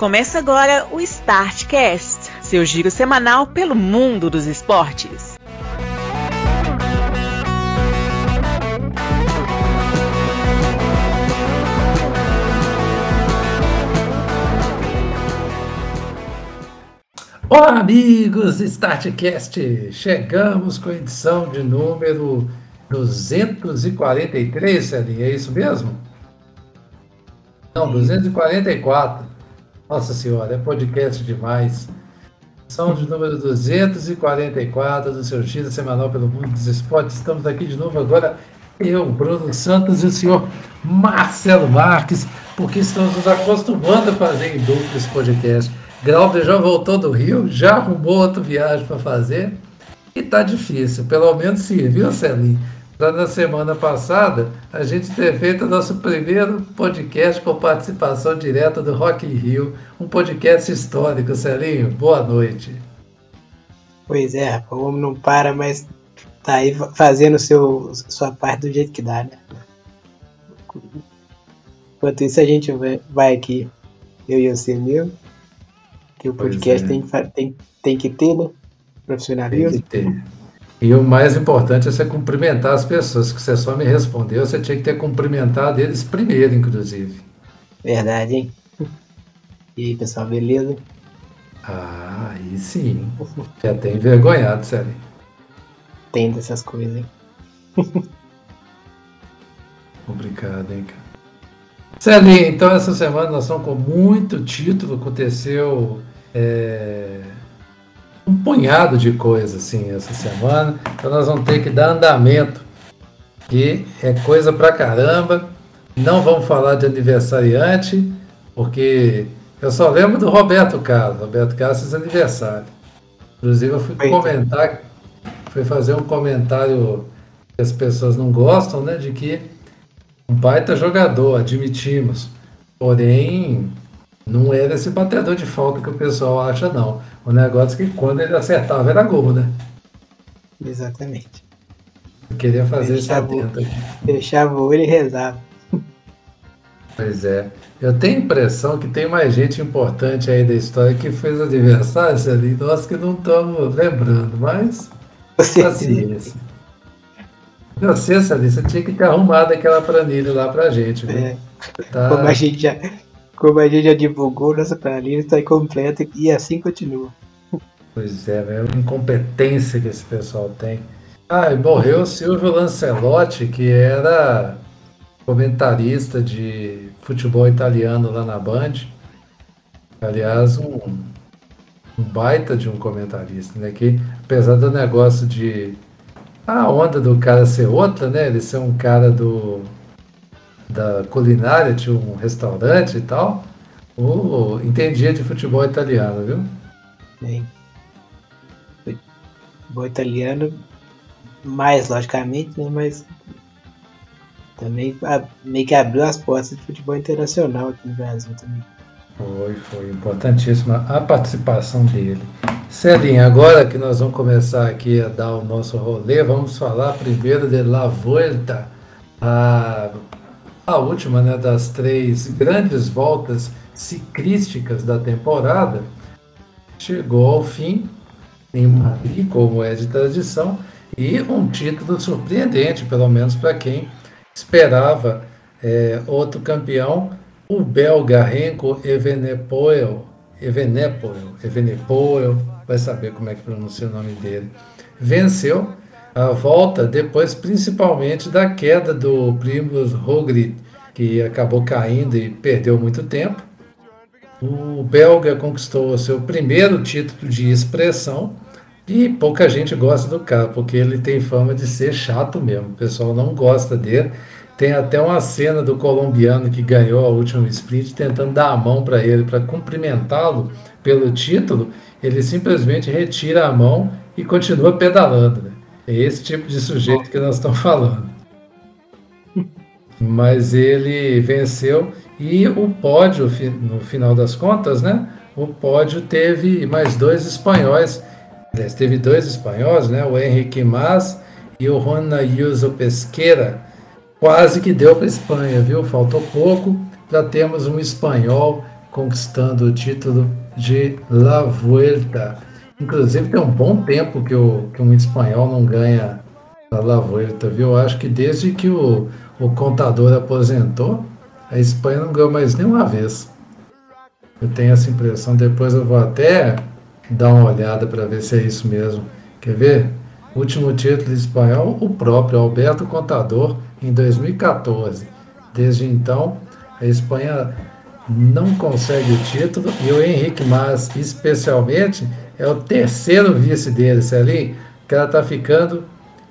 Começa agora o Startcast, seu giro semanal pelo mundo dos esportes. Olá, amigos Startcast! Chegamos com a edição de número 243, Celinha, é isso mesmo? Não, 244. Nossa Senhora, é podcast demais. São de número 244 do seu giro semanal pelo mundo dos esportes. Estamos aqui de novo agora, eu, Bruno Santos e o senhor Marcelo Marques, porque estamos nos acostumando a fazer em duplo esse podcast. Glauber já voltou do Rio, já arrumou outra viagem para fazer e tá difícil. Pelo menos serviu, Celinho, para na semana passada a gente ter feito o nosso primeiro podcast com participação direta do Rock in Rio, um podcast histórico, Celinho. Boa noite. Pois é, o homem não para, mas tá aí fazendo seu, sua parte do jeito que dá, né? Enquanto isso, a gente vai aqui, eu e você mesmo que o podcast é. tem, tem, tem que ter, né? Profissionalismo. Tem que ter. E o mais importante é você cumprimentar as pessoas, que você só me respondeu, você tinha que ter cumprimentado eles primeiro, inclusive. Verdade, hein? E aí, pessoal, beleza? Ah, aí sim. Já tem envergonhado, sério. Tem dessas coisas, hein? Complicado, hein, cara? Celinho, então essa semana nós estamos com muito título, aconteceu é, um punhado de coisas assim essa semana, então nós vamos ter que dar andamento, que é coisa pra caramba. Não vamos falar de aniversariante, porque eu só lembro do Roberto Carlos, Roberto Carlos fez aniversário. Inclusive eu fui comentar, fui fazer um comentário que as pessoas não gostam, né, de que um baita jogador, admitimos. Porém, não era esse batedor de falta que o pessoal acha, não. O negócio é que quando ele acertava era gol, né? Exatamente. Eu queria fazer esse atento aqui. Deixava o olho e rezava. Pois é. Eu tenho a impressão que tem mais gente importante aí da história que fez aniversário ali, nós que não estamos lembrando, mas. Paciência. Não sei, Sali, você tinha que ter arrumado aquela planilha lá pra gente. É. Tá... Como, a gente já, como a gente já divulgou, nossa planilha está incompleta e assim continua. Pois é, é uma incompetência que esse pessoal tem. Ah, e morreu o Silvio Lancelotti, que era comentarista de futebol italiano lá na Band. Aliás, um, um baita de um comentarista, né? Que apesar do negócio de a onda do cara ser outra, né? Ele ser um cara do da culinária, tinha um restaurante e tal. O, entendia de futebol italiano, viu? Bem, futebol italiano, mais logicamente, né? Mas também meio que abriu as portas de futebol internacional aqui no Brasil também. Foi, foi importantíssima a participação dele. Celinha, agora que nós vamos começar aqui a dar o nosso rolê, vamos falar primeiro de La Vuelta, a, a última né, das três grandes voltas ciclísticas da temporada. Chegou ao fim em Madrid, como é de tradição, e um título surpreendente, pelo menos para quem esperava é, outro campeão, o belga Renko Evenepoel, Evenepoel, Evenepoel, vai saber como é que pronuncia o nome dele, venceu a volta depois principalmente da queda do Primoz Roglic, que acabou caindo e perdeu muito tempo. O belga conquistou seu primeiro título de expressão e pouca gente gosta do cara, porque ele tem fama de ser chato mesmo. O pessoal não gosta dele. Tem até uma cena do colombiano que ganhou a última sprint tentando dar a mão para ele para cumprimentá-lo pelo título ele simplesmente retira a mão e continua pedalando. Né? É esse tipo de sujeito que nós estamos falando. Mas ele venceu e o pódio, no final das contas, né? O pódio teve mais dois espanhóis. Aliás, teve dois espanhóis, né? O Henrique Mas e o Juan Ayuso Pesqueira. Quase que deu para a Espanha, viu? Faltou pouco para termos um espanhol conquistando o título de La Vuelta. Inclusive tem um bom tempo que, o, que um espanhol não ganha a La Vuelta, viu? Eu acho que desde que o, o contador aposentou, a Espanha não ganhou mais nenhuma vez. Eu tenho essa impressão, depois eu vou até dar uma olhada para ver se é isso mesmo. Quer ver? Último título espanhol, o próprio Alberto Contador, em 2014. Desde então, a Espanha não consegue o título e o Henrique Mas, especialmente, é o terceiro vice dele, ali, que ela está ficando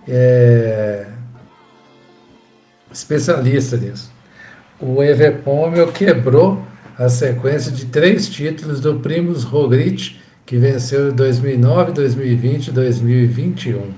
é, especialista nisso. O Everpomel quebrou a sequência de três títulos do Primus Roglic que venceu em 2009, 2020 e 2021.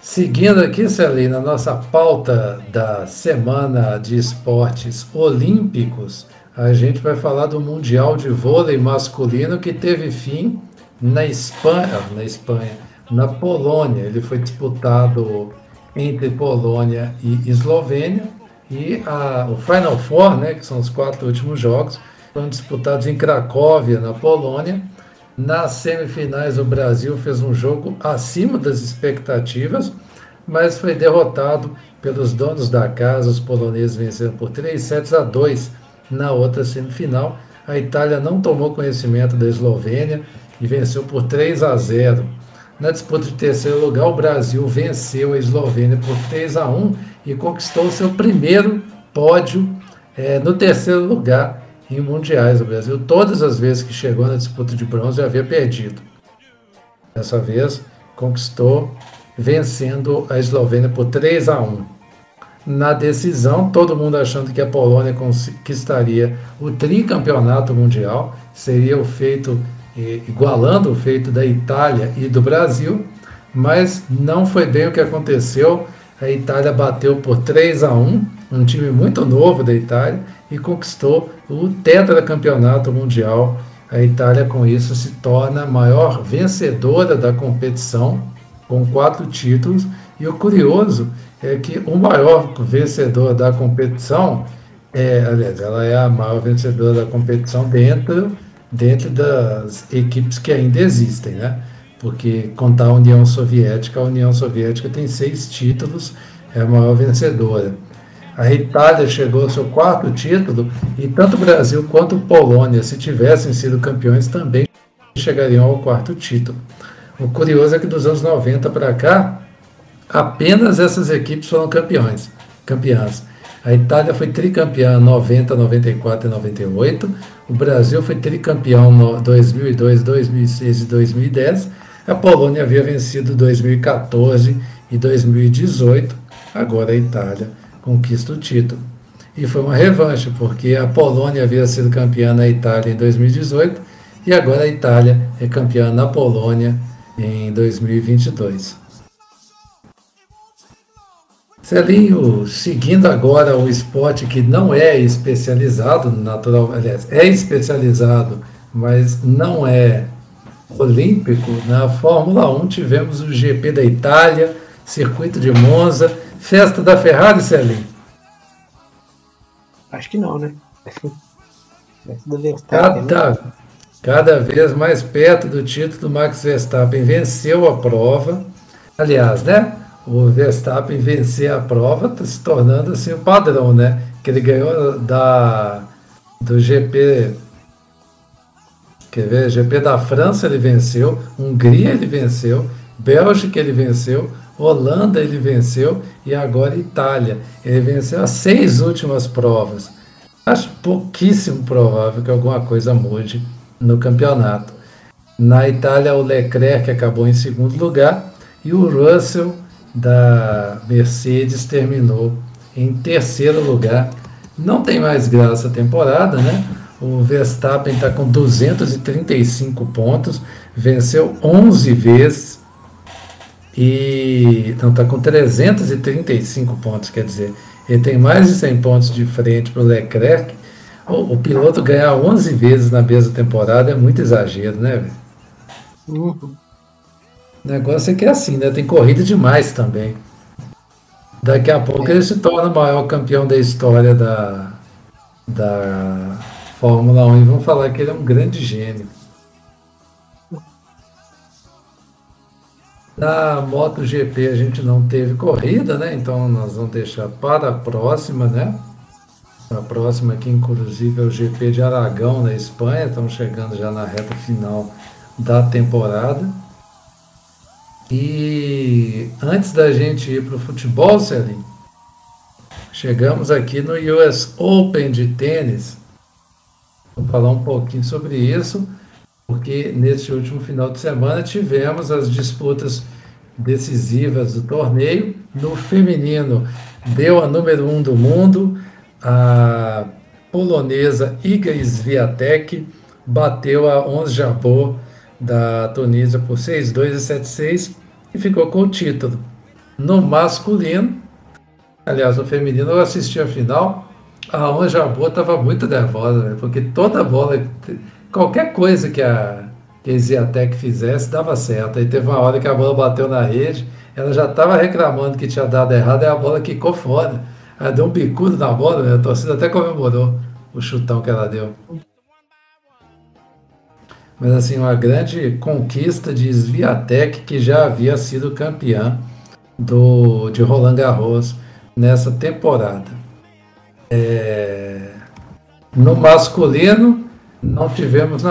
Seguindo aqui, Celina, nossa pauta da semana de esportes olímpicos, a gente vai falar do Mundial de Vôlei Masculino que teve fim na Espanha, na Espanha, na Polônia. Ele foi disputado entre Polônia e Eslovênia e a, o Final Four, né, que são os quatro últimos jogos, foram disputados em Cracóvia, na Polônia. Nas semifinais, o Brasil fez um jogo acima das expectativas, mas foi derrotado pelos donos da casa. Os poloneses venceram por 3 sets a 2 na outra semifinal. A Itália não tomou conhecimento da Eslovênia e venceu por 3 a 0. Na disputa de terceiro lugar, o Brasil venceu a Eslovênia por 3 a 1 e conquistou seu primeiro pódio é, no terceiro lugar em mundiais. O Brasil, todas as vezes que chegou na disputa de bronze, havia perdido. Dessa vez, conquistou, vencendo a Eslovênia por 3 a 1. Na decisão, todo mundo achando que a Polônia conquistaria o tricampeonato mundial, seria o feito igualando o feito da Itália e do Brasil, mas não foi bem o que aconteceu. A Itália bateu por 3 a 1, um time muito novo da Itália, e conquistou o tetracampeonato mundial. A Itália, com isso, se torna a maior vencedora da competição, com quatro títulos. E o curioso é que o maior vencedor da competição, é, aliás, ela é a maior vencedora da competição dentro, dentro das equipes que ainda existem, né? Porque contar a União Soviética, a União Soviética tem seis títulos, é a maior vencedora. A Itália chegou ao seu quarto título e tanto o Brasil quanto a Polônia, se tivessem sido campeões, também chegariam ao quarto título. O curioso é que dos anos 90 para cá, apenas essas equipes foram campeões, campeãs. A Itália foi tricampeã 90, 94 e 98. O Brasil foi tricampeão no 2002, 2006 e 2010. A Polônia havia vencido 2014 e 2018. Agora a Itália conquista o título. E foi uma revanche, porque a Polônia havia sido campeã na Itália em 2018 e agora a Itália é campeã na Polônia em 2022. Celinho, seguindo agora o esporte que não é especializado, natural, aliás, é especializado, mas não é olímpico, na Fórmula 1 tivemos o GP da Itália, circuito de Monza, Festa da Ferrari, Celinho? Acho que não, né? Cada, né? cada vez mais perto do título do Max Verstappen. Venceu a prova. Aliás, né? O Verstappen vencer a prova está se tornando assim o padrão, né? Que ele ganhou da, do GP. Quer ver? GP da França ele venceu, Hungria ele venceu, Bélgica ele venceu, Holanda ele venceu e agora Itália. Ele venceu as seis últimas provas. Acho pouquíssimo provável que alguma coisa mude no campeonato. Na Itália, o Leclerc acabou em segundo lugar e o Russell da Mercedes terminou em terceiro lugar. Não tem mais graça a temporada, né? O Verstappen está com 235 pontos, venceu 11 vezes, e então está com 335 pontos, quer dizer, ele tem mais de 100 pontos de frente para o Leclerc. O, o, piloto ganhar 11 vezes na mesma temporada é muito exagero, né? Uhum. O negócio é que é assim, né? Tem corrida demais também. Daqui a pouco é. ele se torna o maior campeão da história da, da Fórmula 1 e vão falar que ele é um grande gênio. Na MotoGP a gente não teve corrida, né? Então nós vamos deixar para a próxima, né? A próxima aqui, inclusive, é o GP de Aragão, na Espanha. Estamos chegando já na reta final da temporada. E antes da gente ir para o futebol, Celinho, chegamos aqui no US Open de tênis. Vou falar um pouquinho sobre isso porque neste último final de semana tivemos as disputas decisivas do torneio. No feminino, deu a número um do mundo, a polonesa Iga Swiatek bateu a 11 Jabot da Tunísia por 6-2 e 7-6 e ficou com o título. No masculino, aliás, no feminino, eu assisti a final, a 11 Jabot estava muito nervosa, porque toda bola qualquer coisa que a, que a Ziatec fizesse dava certo. Aí teve uma hora que a bola bateu na rede, ela já estava reclamando que tinha dado errado, e a bola quicou fora. Ela deu um bicudo na bola, né? a torcida até comemorou o chutão que ela deu. Mas assim, uma grande conquista de Sviatek, que já havia sido campeã do, de Roland Garros nessa temporada. É, no masculino, não tivemos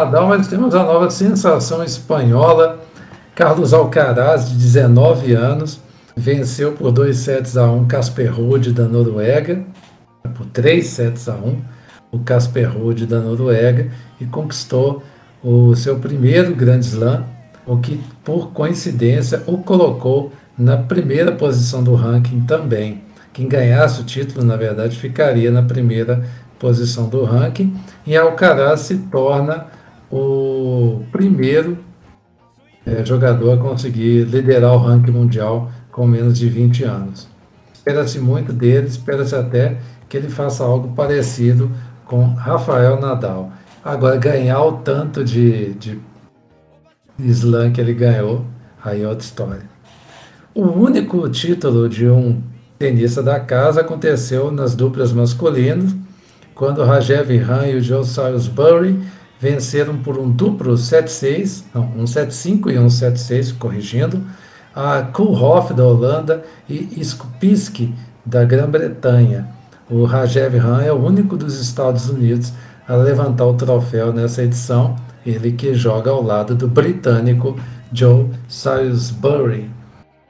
Nadal, mas temos a nova sensação espanhola. Carlos Alcaraz, de 19 anos, venceu por 2 sets a 1 Casper Ruud da Noruega, por 3 sets a 1 o Casper Ruud da Noruega e conquistou o seu primeiro Grand Slam, o que por coincidência o colocou na primeira posição do ranking também. Quem ganhasse o título, na verdade, ficaria na primeira posição do ranking, e Alcaraz se torna o primeiro é, jogador a conseguir liderar o ranking mundial com menos de 20 anos. Espera-se muito dele, espera-se até que ele faça algo parecido com Rafael Nadal. Agora, ganhar o tanto de, de slam que ele ganhou, aí é outra história. O único título de um tenista da casa aconteceu nas duplas masculinas, quando Rajev Ram e o Joe Salisbury venceram por um duplo 7-6, não, um 7-5 e um 7-6, corrigindo, a Kulhoff da Holanda e Skupiski da Grã-Bretanha. O Rajev Ram é o único dos Estados Unidos a levantar o troféu nessa edição, ele que joga ao lado do britânico Joe Salisbury.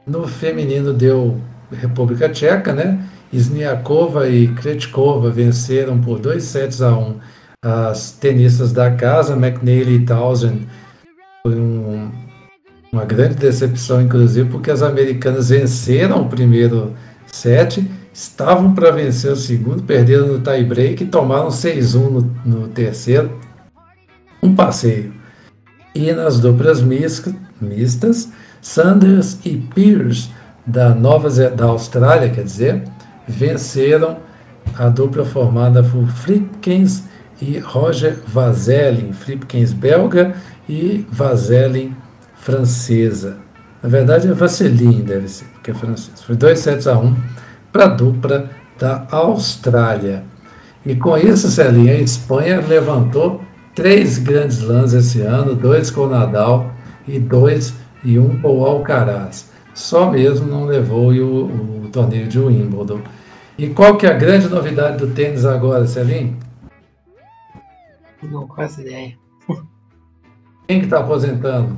No feminino deu República Tcheca, né? Sniakova e Kretkova venceram por 2 sets a 1 um as tenistas da casa, McNeely e Townsend. Foi um, uma grande decepção, inclusive, porque as americanas venceram o primeiro set, estavam para vencer o segundo, perderam no tie-break e tomaram 6-1 no, no terceiro. Um passeio. E nas duplas mistas, Sanders e Pierce da Nova da Austrália, quer dizer, venceram a dupla formada por Flipkins e Roger Vazelin, Flipkins belga e Vazelin francesa. Na verdade é Vaseline, deve ser, porque é francês. Foi 2 sets a 1 um para a dupla da Austrália. E com isso, Celinha, a Espanha levantou três grandes lãs esse ano, dois com o Nadal e dois e um com o Alcaraz. Só mesmo não levou o, o torneio de Wimbledon. E qual que é a grande novidade do tênis agora, Celim? Não faço ideia. Quem que está aposentando?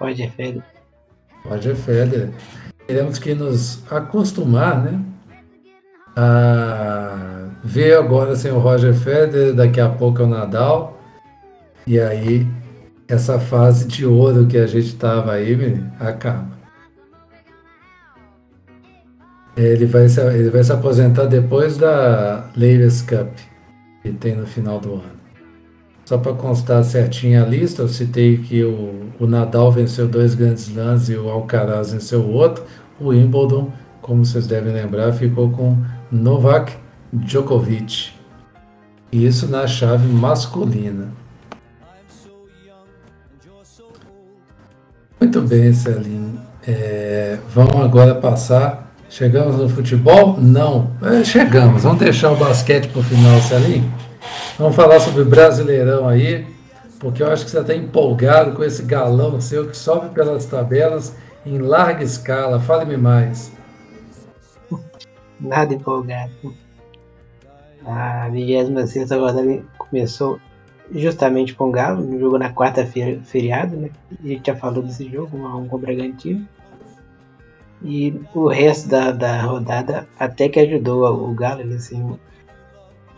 Roger Federer. Roger Federer. Teremos que nos acostumar, né? A ver agora sem o Roger Federer, daqui a pouco é o Nadal. E aí, essa fase de ouro que a gente estava aí, menino, acaba. Ele vai, se, ele vai se aposentar depois da Ladies Cup, que tem no final do ano. Só para constar certinho a lista, eu citei que o, o Nadal venceu dois grandes lãs e o Alcaraz venceu o outro. O Wimbledon, como vocês devem lembrar, ficou com Novak Djokovic. Isso na chave masculina. Muito bem, Celine. É, vamos agora passar Chegamos no futebol? Não. É, chegamos. Vamos deixar o basquete para o final, Celinho. Vamos falar sobre o Brasileirão aí, porque eu acho que você está empolgado com esse galão seu que sobe pelas tabelas em larga escala. Fale-me mais. Nada empolgado. A 26 rodada começou justamente com o Galo, no jogo na quarta-feira, feriado, né? A gente já falou desse jogo, um com o Bragantino. E o resto da, da rodada até que ajudou o Galo, ele, assim,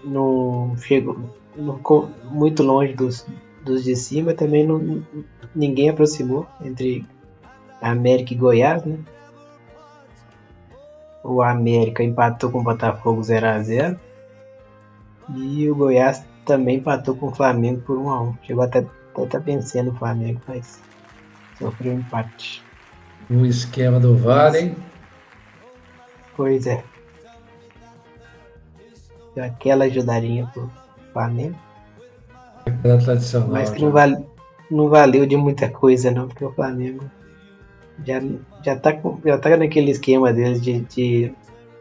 não chegou, não ficou muito longe dos, dos de cima, também não, ninguém aproximou entre América e Goiás, né? O América empatou com o Botafogo 0 a 0 e o Goiás também empatou com o Flamengo por 1 a 1 Chegou até, até tá vencendo o Flamengo, mas sofreu um empate. O esquema do VAR, hein? Pois é. Deu aquela ajudarinha pro Flamengo. Aquela tradicional. Mas que não, vale, não valeu de muita coisa não, porque o Flamengo já, já, tá, já tá naquele esquema deles de, de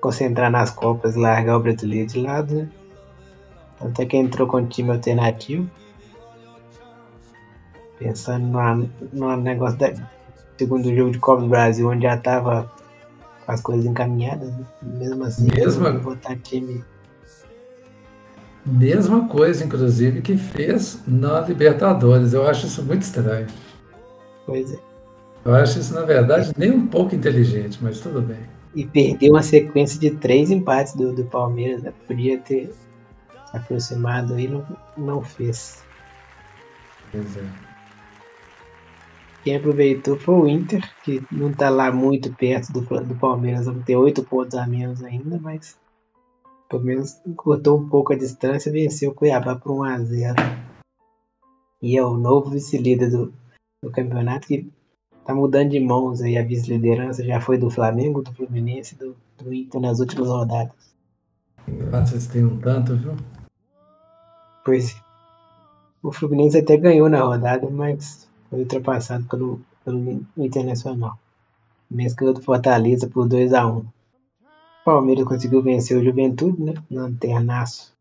concentrar nas Copas largar o brasileiro de lado, né? Tanto é que entrou com time alternativo. Pensando no, no negócio da segundo jogo de Copa do Brasil, onde já tava com as coisas encaminhadas, né? mesmo assim, Mesma... botar time. Mesma coisa, inclusive, que fez na Libertadores. Eu acho isso muito estranho. Pois é. Eu acho isso, na verdade, nem um pouco inteligente, mas tudo bem. E perdeu uma sequência de três empates do, do Palmeiras. Né? Podia ter se aproximado aí, não, não fez. Pois é. Quem aproveitou foi o Inter, que não está lá muito perto do, do Palmeiras, vamos ter oito pontos a menos ainda, mas pelo menos cortou um pouco a distância e venceu o Cuiabá por 1 a 0 E é o novo vice-líder do, do campeonato que tá mudando de mãos aí a vice-liderança, já foi do Flamengo, do Fluminense, do, do Inter nas últimas rodadas. Vocês têm um tanto, viu? Pois é. o Fluminense até ganhou na rodada, mas foi ultrapassado pelo, pelo Internacional. O Messi ganhou do Fortaleza por 2 a 1 O Palmeiras conseguiu vencer o Juventude, né? Lanternaço.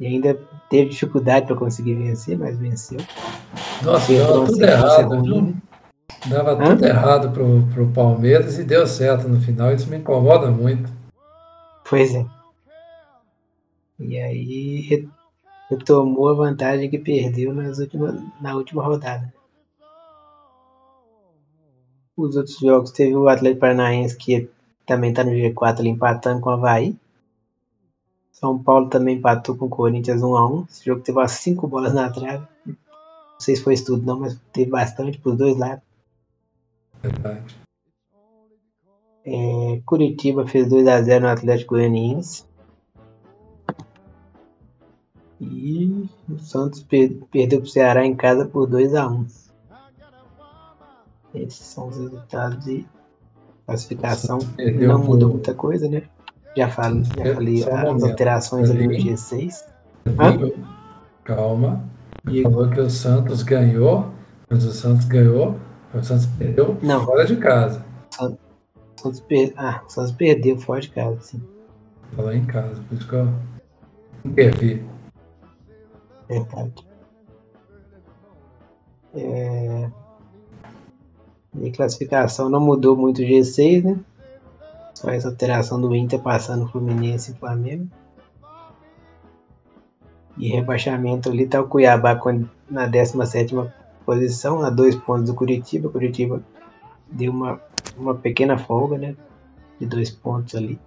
E ainda teve dificuldade para conseguir vencer, mas venceu. Nossa, tudo errado, viu? Dava Hã? tudo errado pro, pro Palmeiras e deu certo no final. Isso me incomoda muito. Pois é. E aí retomou a vantagem que perdeu nas últimas, na última rodada. Os outros jogos teve o Atlético Paranaense que também está no G4 ali, empatando com o Havaí. São Paulo também empatou com o Corinthians 1x1. Esse jogo teve umas 5 bolas na trave. Não sei se foi isso tudo não, mas teve bastante para os dois lados. Verdade. É, Curitiba fez 2x0 no Atlético Goianiense. E o Santos per perdeu para o Ceará em casa por 2x1. Esses são os resultados de classificação. Não mudou muita coisa, né? Já falei, já falei as alterações ali no G6. Calma. E... Falou que o Santos ganhou, mas o Santos ganhou o Santos perdeu não. fora de casa. Santos per... Ah, o Santos perdeu fora de casa, sim. Falou em casa, por isso que eu intervi. Verdade. É... E classificação não mudou muito o G6, né? Só essa alteração do Inter passando o Fluminense e Flamengo. E rebaixamento ali tá o Cuiabá na 17 posição, a dois pontos do Curitiba. Curitiba deu uma, uma pequena folga, né? De dois pontos ali.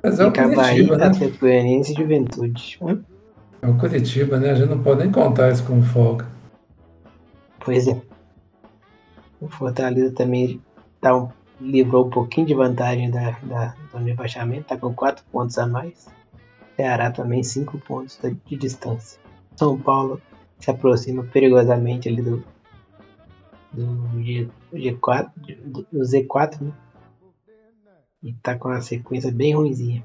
Mas é o Curitiba, né? Atlético Goianiense e Juventude. É o Curitiba, né? A gente não pode nem contar isso como folga. Pois é. O Fortaleza também tá um, livrou um pouquinho de vantagem da, da, do rebaixamento, tá com quatro pontos a mais. Ceará também cinco pontos de distância. São Paulo se aproxima perigosamente ali do, do G, G4, do, do Z4, né? E tá com uma sequência bem ruimzinha.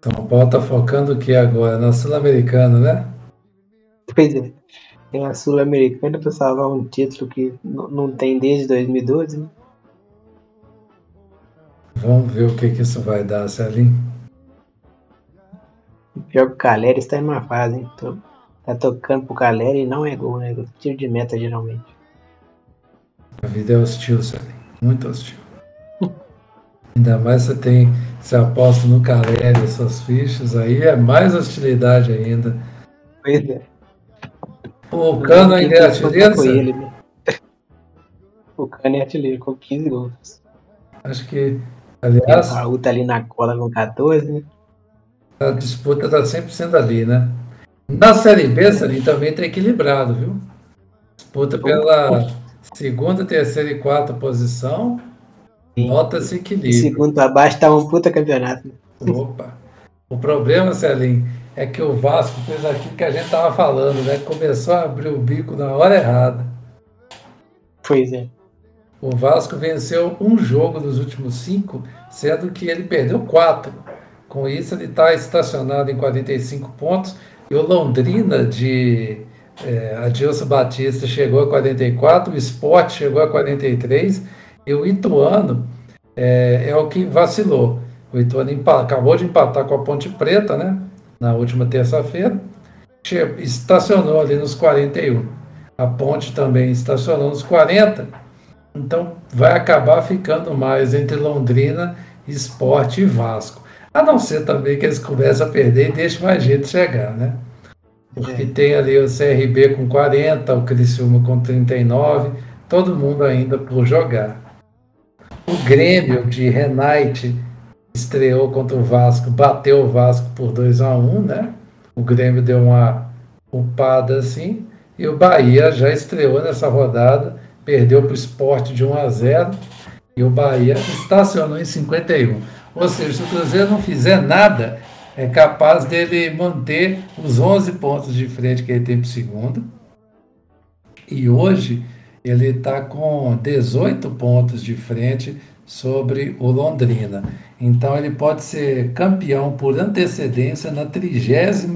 São Paulo tá focando o que agora? Na Sul-Americana, né? Pois é. Tem a Sul-Americana para salvar um título que não tem desde 2012, né? Vamos ver o que, que isso vai dar, Celinho. O pior que o Caleri está em uma fase, hein? Tô, tá tocando pro Caleri e não é gol, né? Tiro de meta geralmente. A vida é hostil, Celinho. Muito hostil. Ainda mais você tem, você aposta no Caleri essas fichas, aí é mais hostilidade ainda. Pois é. O Cano ainda é artilheiro? Ele, né? O Cano é artilheiro com 15 gols. Acho que, aliás. O Raul tá ali na cola com 14, né? A disputa tá 100% ali, né? Na Série B, ali também tá equilibrado, viu? Disputa pela segunda, terceira e quarta posição. Nota-se equilíbrio. Segundo abaixo tá um puta campeonato. Opa. O problema, Celinho, é que o Vasco fez aquilo que a gente tava falando, né? Começou a abrir o bico na hora errada. Pois é. O Vasco venceu um jogo dos últimos cinco, sendo que ele perdeu quatro. Com isso, ele está estacionado em 45 pontos. E o Londrina de é, Adilson Batista chegou a 44, o Sport chegou a 43 e o Ituano é, é o que vacilou. O Ituano acabou de empatar com a Ponte Preta, né? Na última terça-feira. Estacionou ali nos 41. A Ponte também estacionou nos 40 então vai acabar ficando mais entre Londrina, Esporte e Vasco. A não ser também que eles comecem a perder e deixem mais gente chegar, né? Porque é. tem ali o CRB com 40, o Criciúma com 39, todo mundo ainda por jogar. O Grêmio de Renate estreou contra o Vasco, bateu o Vasco por 2 a 1 né? O Grêmio deu uma upada assim, e o Bahia já estreou nessa rodada perdeu para o esporte de 1 a 0 e o Bahia estacionou em 51. Ou seja, se o Cruzeiro não fizer nada, é capaz dele manter os 11 pontos de frente que ele tem para o segundo. E hoje ele está com 18 pontos de frente sobre o Londrina. Então ele pode ser campeão por antecedência na 32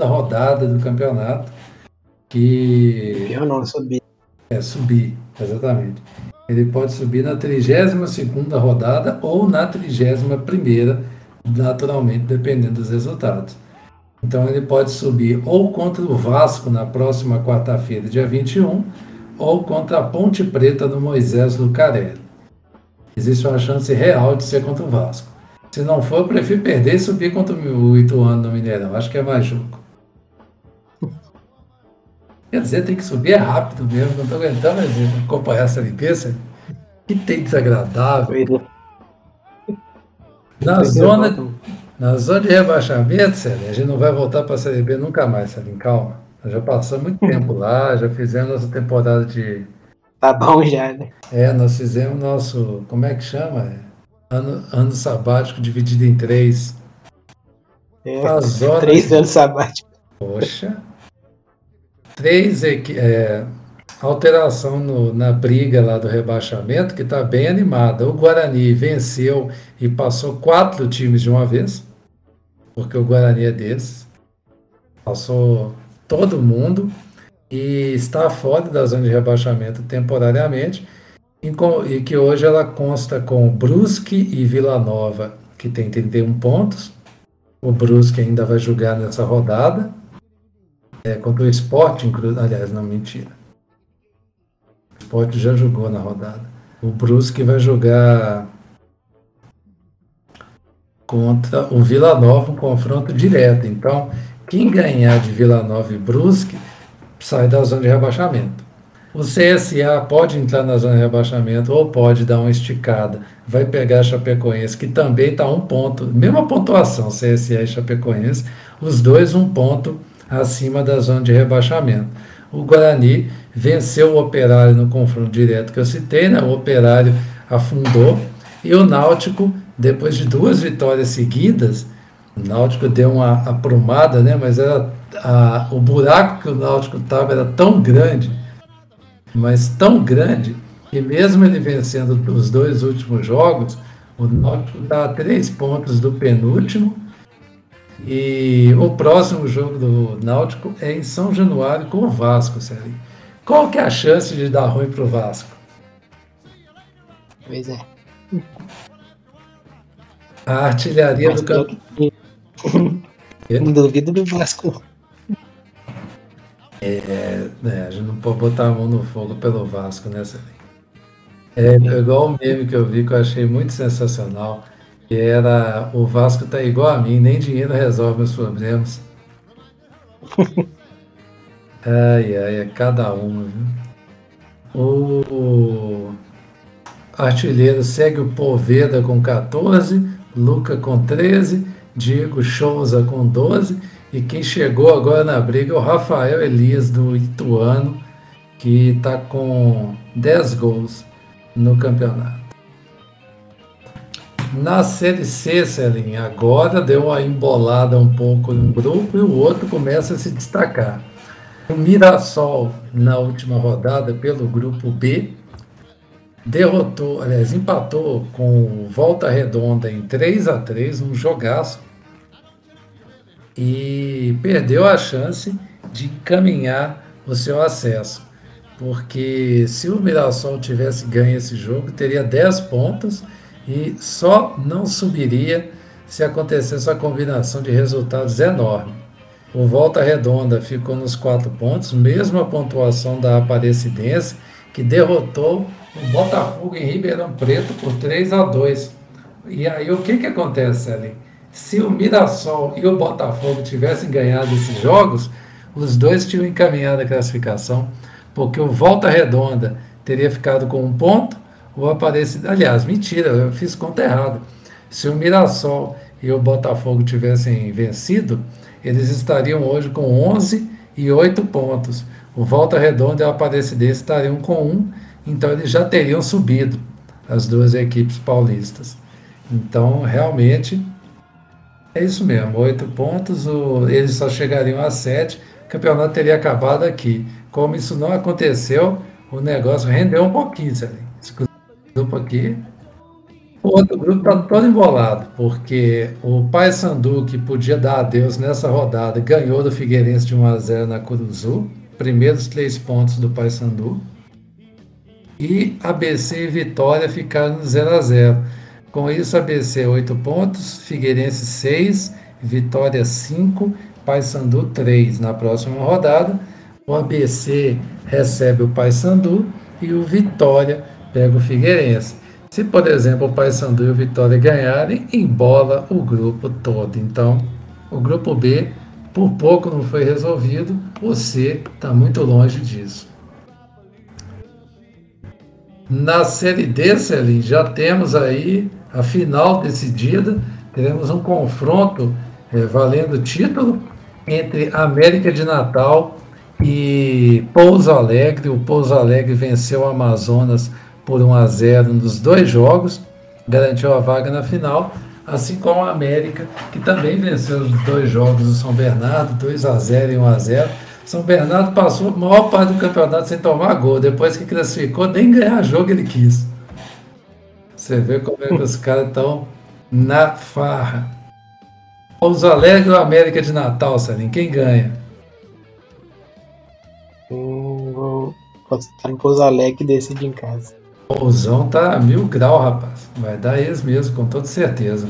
rodada do campeonato. Que... Campeão não, subir. É, subir. Exatamente. Ele pode subir na 32 rodada ou na 31, naturalmente, dependendo dos resultados. Então ele pode subir ou contra o Vasco na próxima quarta-feira, dia 21, ou contra a Ponte Preta no Moisés Lucarelli. Existe uma chance real de ser contra o Vasco. Se não for, eu prefiro perder e subir contra o Ituano no Mineirão. Acho que é mais jogo. Quer dizer, tem que subir é rápido mesmo, não estou aguentando mais acompanhar essa limpeza. Que tem desagradável. Na zona, na zona de rebaixamento, Célia, a gente não vai voltar para a Série B nunca mais, Célia, calma. Nós já passamos muito tempo lá, já fizemos nossa temporada de. Tá bom já, né? É, nós fizemos nosso. Como é que chama? Ano, ano sabático dividido em três. É. Três anos sabáticos. Poxa três é, alteração no, na briga lá do rebaixamento que está bem animada. O Guarani venceu e passou quatro times de uma vez, porque o Guarani é desses. Passou todo mundo e está fora da zona de rebaixamento temporariamente e que hoje ela consta com Brusque e Vila Nova, que tem 31 pontos. O Brusque ainda vai jogar nessa rodada é, contra o Sporting, aliás, não, mentira. O Sporting já jogou na rodada. O Brusque vai jogar contra o Vila Nova, um confronto direto. Então, quem ganhar de Vila Nova e Brusque sai da zona de rebaixamento. O CSA pode entrar na zona de rebaixamento ou pode dar uma esticada. Vai pegar a Chapecoense, que também está um ponto, mesma pontuação, CSA e Chapecoense, os dois um ponto acima da zona de rebaixamento. O Guarani venceu o Operário no confronto direto que eu citei, né? o Operário afundou e o Náutico, depois de duas vitórias seguidas, o Náutico deu uma aprumada, né? mas era a, o buraco que o Náutico estava era tão grande, mas tão grande, que mesmo ele vencendo os dois últimos jogos, o Náutico está a três pontos do penúltimo e o próximo jogo do Náutico é em São Januário com o Vasco, Sérgio. Qual que é a chance de dar ruim para o Vasco? Pois é. A artilharia Mas do campeonato. Não duvido do Vasco. É, né, a gente não pode botar a mão no fogo pelo Vasco, né, Celinho? É igual o meme que eu vi que eu achei muito sensacional, que era o Vasco tá igual a mim, nem dinheiro resolve meus problemas. Ai, ai, é cada um, viu? O artilheiro segue o Poveda com 14, Luca com 13, Diego Souza com 12 e quem chegou agora na briga é o Rafael Elias do Ituano, que está com 10 gols no campeonato. Na Série C, Celinha, agora deu uma embolada um pouco no grupo e o outro começa a se destacar. O Mirassol, na última rodada, pelo grupo B, derrotou, aliás, empatou com Volta Redonda em 3 a 3 um jogaço, e perdeu a chance de encaminhar o seu acesso. Porque se o Mirassol tivesse ganho esse jogo, teria 10 pontos e só não subiria se acontecesse uma combinação de resultados enorme. O Volta Redonda ficou nos quatro pontos, mesma pontuação da Aparecidense, que derrotou o Botafogo em Ribeirão Preto por 3 a 2. E aí o que, que acontece ali? Se o Mirassol e o Botafogo tivessem ganhado esses jogos, os dois tinham encaminhado a classificação, porque o Volta Redonda teria ficado com um ponto, o Aparecido. Aliás, mentira, eu fiz conta errada. Se o Mirassol e o Botafogo tivessem vencido, eles estariam hoje com 11 e 8 pontos. O Volta Redonda e o Aparecidense estariam com 1, então eles já teriam subido, as duas equipes paulistas. Então, realmente, é isso mesmo, oito pontos, o, eles só chegariam a sete, o campeonato teria acabado aqui. Como isso não aconteceu, o negócio rendeu um pouquinho, sabe? Grupo aqui. O outro grupo está todo embolado, porque o Paysandu, que podia dar adeus nessa rodada, ganhou do Figueirense de 1 a 0 na Curuzu, primeiros três pontos do Paysandu. E ABC e Vitória ficaram no 0 a 0 com isso, ABC 8 pontos, Figueirense 6, Vitória 5, Paysandu 3. Na próxima rodada, o ABC recebe o Paysandu e o Vitória pega o Figueirense. Se, por exemplo, o Paysandu e o Vitória ganharem, embola o grupo todo. Então, o grupo B, por pouco não foi resolvido, o C está muito longe disso. Na Série D, Celim, já temos aí a final decidida, teremos um confronto é, valendo título entre América de Natal e Pouso Alegre. O Pouso Alegre venceu o Amazonas por 1 a 0 nos dois jogos, garantiu a vaga na final, assim como a América, que também venceu os dois jogos do São Bernardo, 2 a 0 e 1 a 0. São Bernardo passou a maior parte do campeonato sem tomar gol. Depois que classificou, nem ganhar jogo ele quis. Você vê como é que os caras estão na farra. Pouso Alegre ou América de Natal, Salim? Quem ganha? Hum, vou estar no Pouso Alegre e decidir em casa. Pousão tá a mil grau, rapaz. Vai dar eles mesmo, com toda certeza.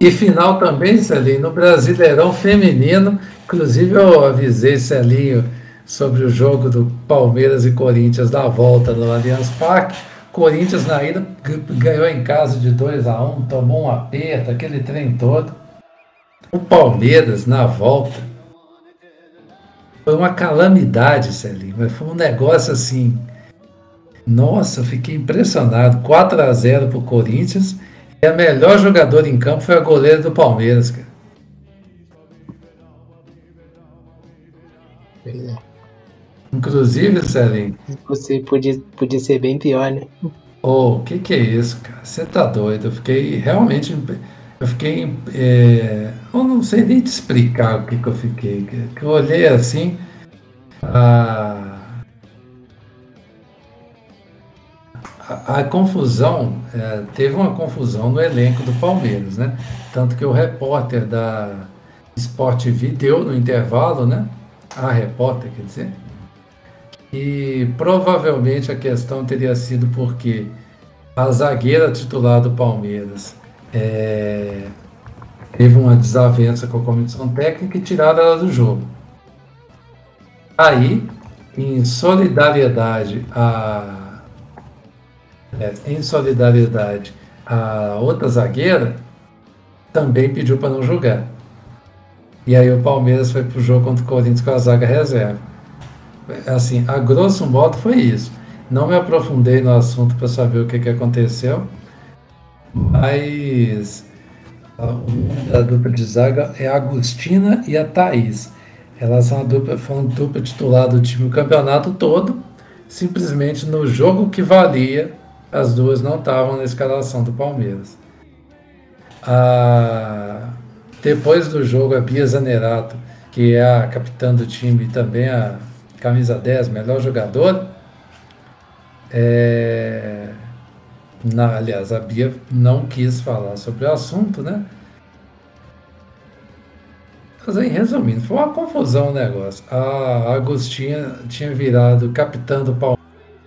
E final também, Celinho, no Brasileirão Feminino. Inclusive eu avisei Celinho sobre o jogo do Palmeiras e Corinthians da volta no Allianz Parque. Corinthians na ida ganhou em casa de 2 a 1 um, tomou um aperto, aquele trem todo. O Palmeiras na volta foi uma calamidade, Celinho, foi um negócio assim. Nossa, eu fiquei impressionado. 4 a 0 para o Corinthians e a melhor jogadora em campo foi a goleira do Palmeiras, cara. É. Inclusive, Celinho. Você podia, podia ser bem pior, né? Oh, o que, que é isso, cara? Você tá doido? Eu fiquei realmente. Eu fiquei. É, eu não sei nem te explicar o que, que eu fiquei. Que eu olhei assim. A, a, a confusão. É, teve uma confusão no elenco do Palmeiras, né? Tanto que o repórter da Sport TV deu no intervalo, né? A repórter, quer dizer, e provavelmente a questão teria sido porque a zagueira titular do Palmeiras é, teve uma desavença com a comissão técnica e tiraram ela do jogo. Aí, em solidariedade a é, em solidariedade a outra zagueira, também pediu para não jogar. E aí o Palmeiras foi pro jogo contra o Corinthians com a zaga reserva. Assim, a grosso modo foi isso. Não me aprofundei no assunto para saber o que, que aconteceu, mas a, a dupla de zaga é a Agostina e a Thaís. Elas são a dupla, foram dupla titular do time o campeonato todo. Simplesmente no jogo que valia, as duas não estavam na escalação do Palmeiras. A, depois do jogo, a Bia Zanerato, que é a capitã do time e também a camisa 10, melhor jogadora, é, na, aliás, a Bia não quis falar sobre o assunto, né? Mas aí, resumindo, foi uma confusão o negócio. A Agostinha tinha virado capitã do Palmeiras,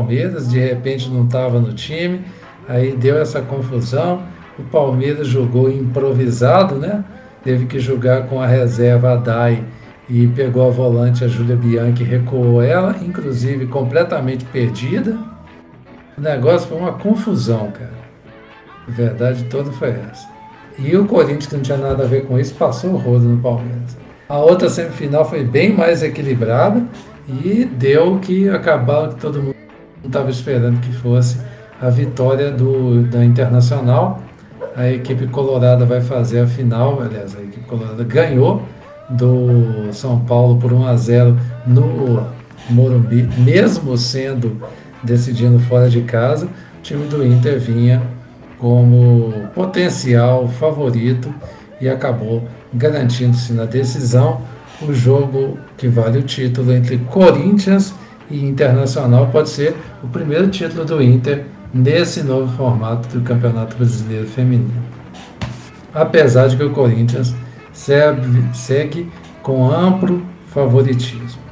de repente não estava no time, aí deu essa confusão. O Palmeiras jogou improvisado, né? Teve que jogar com a reserva a Dai e pegou a volante a Júlia Bianchi, recuou ela, inclusive completamente perdida o negócio foi uma confusão, cara. A verdade toda foi essa. E o Corinthians, que não tinha nada a ver com isso, passou o rodo no Palmeiras. A outra semifinal foi bem mais equilibrada e deu que acabar que todo mundo estava esperando que fosse a vitória do, da Internacional. A equipe colorada vai fazer a final, aliás, a equipe colorada ganhou do São Paulo por 1 a 0 no Morumbi, mesmo sendo decidindo fora de casa, o time do Inter vinha como potencial favorito e acabou garantindo-se na decisão o jogo que vale o título entre Corinthians e Internacional. Pode ser o primeiro título do Inter nesse novo formato do Campeonato Brasileiro Feminino. Apesar de que o Corinthians segue, com amplo favoritismo.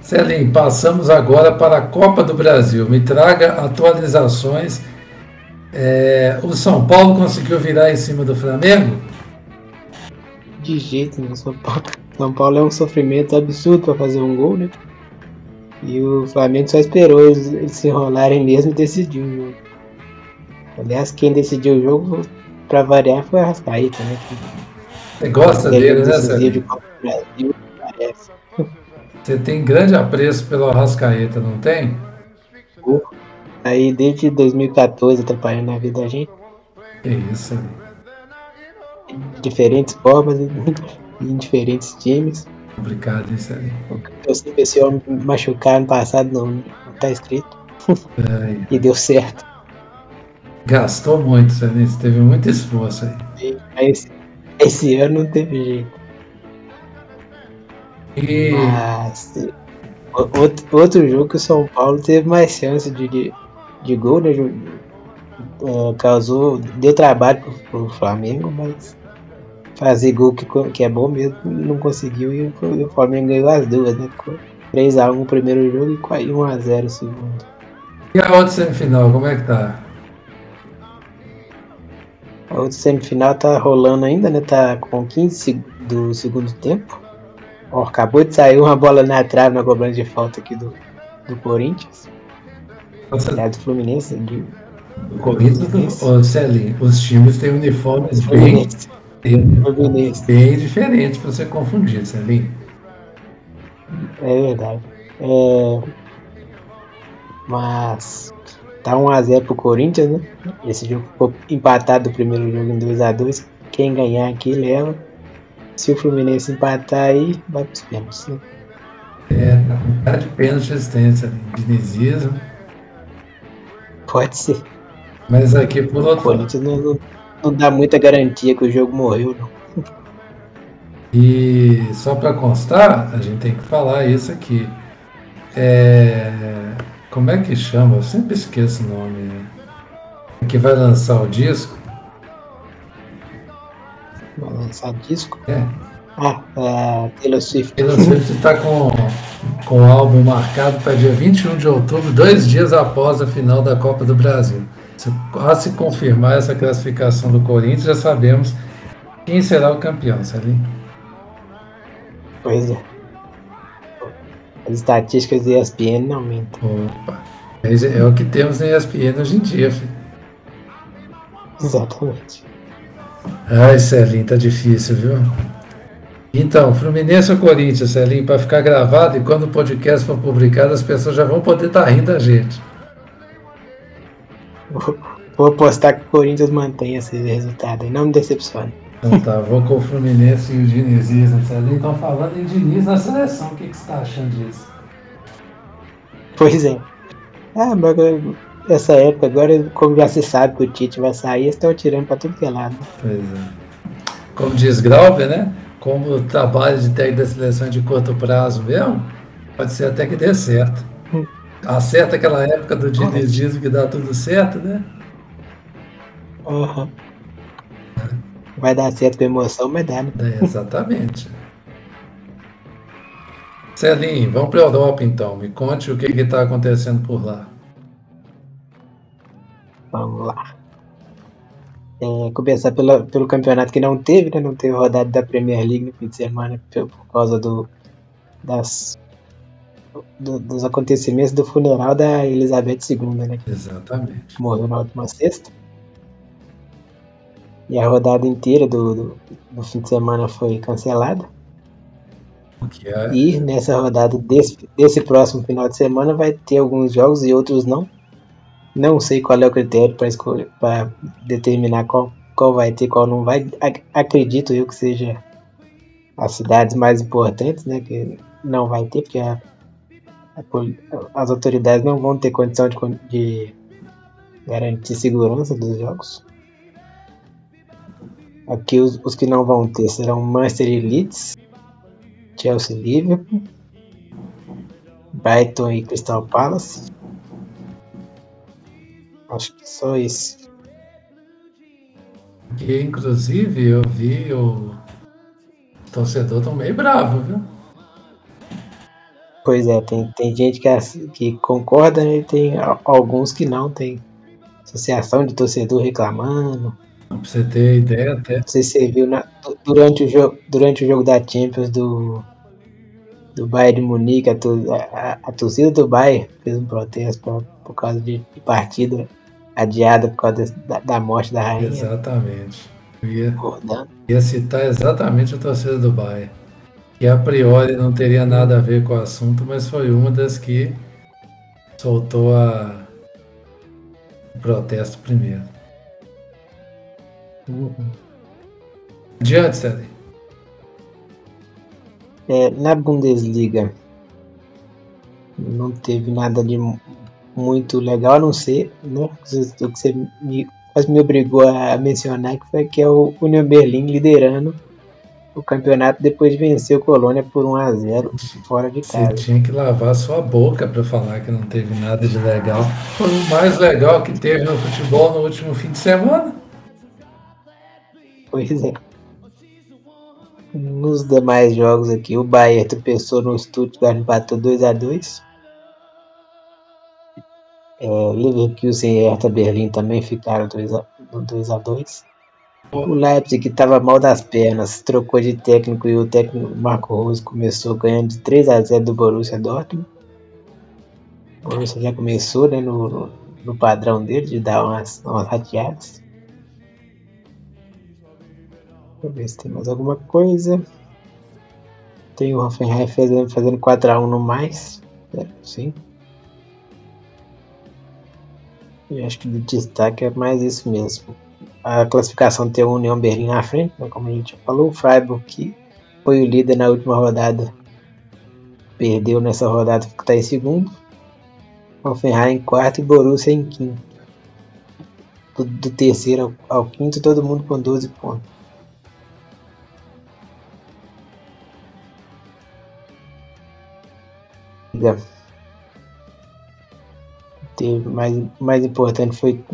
Celim, passamos agora para a Copa do Brasil. Me traga atualizações. É, o São Paulo conseguiu virar em cima do Flamengo? De jeito nenhum. São Paulo, São Paulo é um sofrimento absurdo para fazer um gol, né? E o Flamengo só esperou eles, eles se enrolarem mesmo e decidiu o jogo. Aliás, quem decidiu o jogo, para variar, foi a Rascaíta, né? Você gosta dele, né, Sérgio? De. Você tem grande apreço pelo Arrascaeta, não tem? Aí desde 2014 atrapalhando a vida da gente. Que isso, Diferentes formas, em diferentes times. Complicado isso ali. Eu sempre esse homem machucar no passado, não, não tá escrito. E deu certo. Gastou muito, Você teve muito esforço aí. Esse, esse ano não teve jeito. E... Mas, outro, outro jogo que o São Paulo teve mais chance de, de, de gol, né? Uh, causou, deu trabalho pro, pro Flamengo, mas fazer gol que, que é bom mesmo, não conseguiu e o Flamengo ganhou as duas, né? 3x1 o primeiro jogo e 1x0 o segundo. E a outra semifinal, como é que tá? A outra semifinal tá rolando ainda, né? Tá com 15 do segundo tempo. Ó, acabou de sair uma bola na trave na cobrança de falta aqui do, do Corinthians. Nossa. É do Fluminense. De, o Corinthians, ô, Celinho, os times têm uniformes bem, bem diferentes para você confundir, Celinho. É verdade. É... Mas tá 1x0 pro Corinthians, né? Esse jogo ficou empatado o primeiro jogo em 2x2. Quem ganhar aqui leva. Se o Fluminense empatar aí, vai pros pênaltis, né? É, tá de pênalti resistência ali, dinizismo. Pode ser. Mas aqui por outro lado. Não, dá muita garantia que o jogo morreu, não. E só para constar, a gente tem que falar isso aqui. É, como é que chama? Eu sempre esqueço o nome. Que vai lançar o disco Vai lançar disco? É. Ah, é, Taylor Swift. Taylor Swift está com, com o álbum marcado para dia 21 de outubro, dois dias após a final da Copa do Brasil. Se, se confirmar essa classificação do Corinthians, já sabemos quem será o campeão, sabe? Pois é. As estatísticas da ESPN não aumentam. Opa. É, é o que temos na ESPN hoje em dia, filho. Exatamente. Ai, Celinho, tá difícil, viu? Então, Fluminense ou Corinthians, Celinho, para ficar gravado e quando o podcast for publicado, as pessoas já vão poder estar tá rindo da gente. Vou apostar que o Corinthians mantém esse resultado e não me decepcione. Então tá, vou com o Fluminense e o Dinizismo. Celinho estão falando em Diniz na seleção. O que, que você está achando disso? Pois é. Ah, mas essa época, agora, como já se sabe que o Tite vai sair, estão tirando para tudo que é lado. Pois é. Como diz Grauber, né? Como o trabalho de técnico da seleção é de curto prazo mesmo, pode ser até que dê certo. Acerta aquela época do dinizismo que dá tudo certo, né? Uhum. Vai dar certo com emoção, mas dá, né? É, exatamente. Celinho, vamos para a Europa então. Me conte o que está acontecendo por lá. Vamos lá. É, começar pela, pelo campeonato que não teve, né? Não teve rodada da Premier League no fim de semana por, por causa do, das, do, dos acontecimentos do funeral da Elizabeth II, né? Exatamente. Morreu na última sexta. E a rodada inteira do, do, do fim de semana foi cancelada. É... E nessa rodada desse, desse próximo final de semana vai ter alguns jogos e outros não. Não sei qual é o critério para escolher, para determinar qual, qual vai ter, qual não vai. Acredito eu que seja as cidades mais importantes, né? Que não vai ter, porque a, a, as autoridades não vão ter condição de, de garantir segurança dos jogos. Aqui os, os que não vão ter serão Manchester e Leeds, Chelsea Liverpool, Brighton e Crystal Palace, Acho que só isso. Que inclusive eu vi o torcedor tão meio bravo, viu? Pois é, tem, tem gente que, que concorda né, e tem alguns que não, tem associação de torcedor reclamando. Pra você ter ideia até. Não sei se você viu na, durante, o jogo, durante o jogo da Champions do, do Bayern de Munique, a, a, a torcida do Bayern fez um protesto por, por causa de, de partida adiada por causa da, da morte da rainha. Exatamente. Eu ia, ia citar exatamente a torcida do Bayern. Que a priori não teria nada a ver com o assunto, mas foi uma das que soltou a, o protesto primeiro. Adiante, Sally. É, na Bundesliga não teve nada de muito legal, a não ser, né, o que você me, quase me obrigou a mencionar, que foi que é o Union Berlim liderando o campeonato depois de vencer o Colônia por 1 a 0 fora de casa. Você tinha que lavar sua boca para falar que não teve nada de legal. Foi o mais legal que teve no futebol no último fim de semana. Pois é. Nos demais jogos aqui, o Bayern tropeçou no Stuttgart, empatou 2 a 2 é, Leverkusen e Hertha Berlim também ficaram 2 a 2 O Leipzig, estava mal das pernas, trocou de técnico e o técnico Marco Rose começou ganhando de 3 a 0 do Borussia Dortmund. O Borussia já começou né, no, no padrão dele de dar umas, umas rateadas. Deixa eu ver se tem mais alguma coisa. Tem o Hoffenheim fazendo, fazendo 4x1 no mais. É, sim. Eu acho que o destaque é mais isso mesmo. A classificação tem o União Berlim na frente, né, como a gente já falou. O Freiburg, que foi o líder na última rodada, perdeu nessa rodada, que está em segundo. Hoffenheim em quarto e Borussia em quinto. Do, do terceiro ao, ao, quinto, todo mundo com 12 pontos. Teve mais, mais importante foi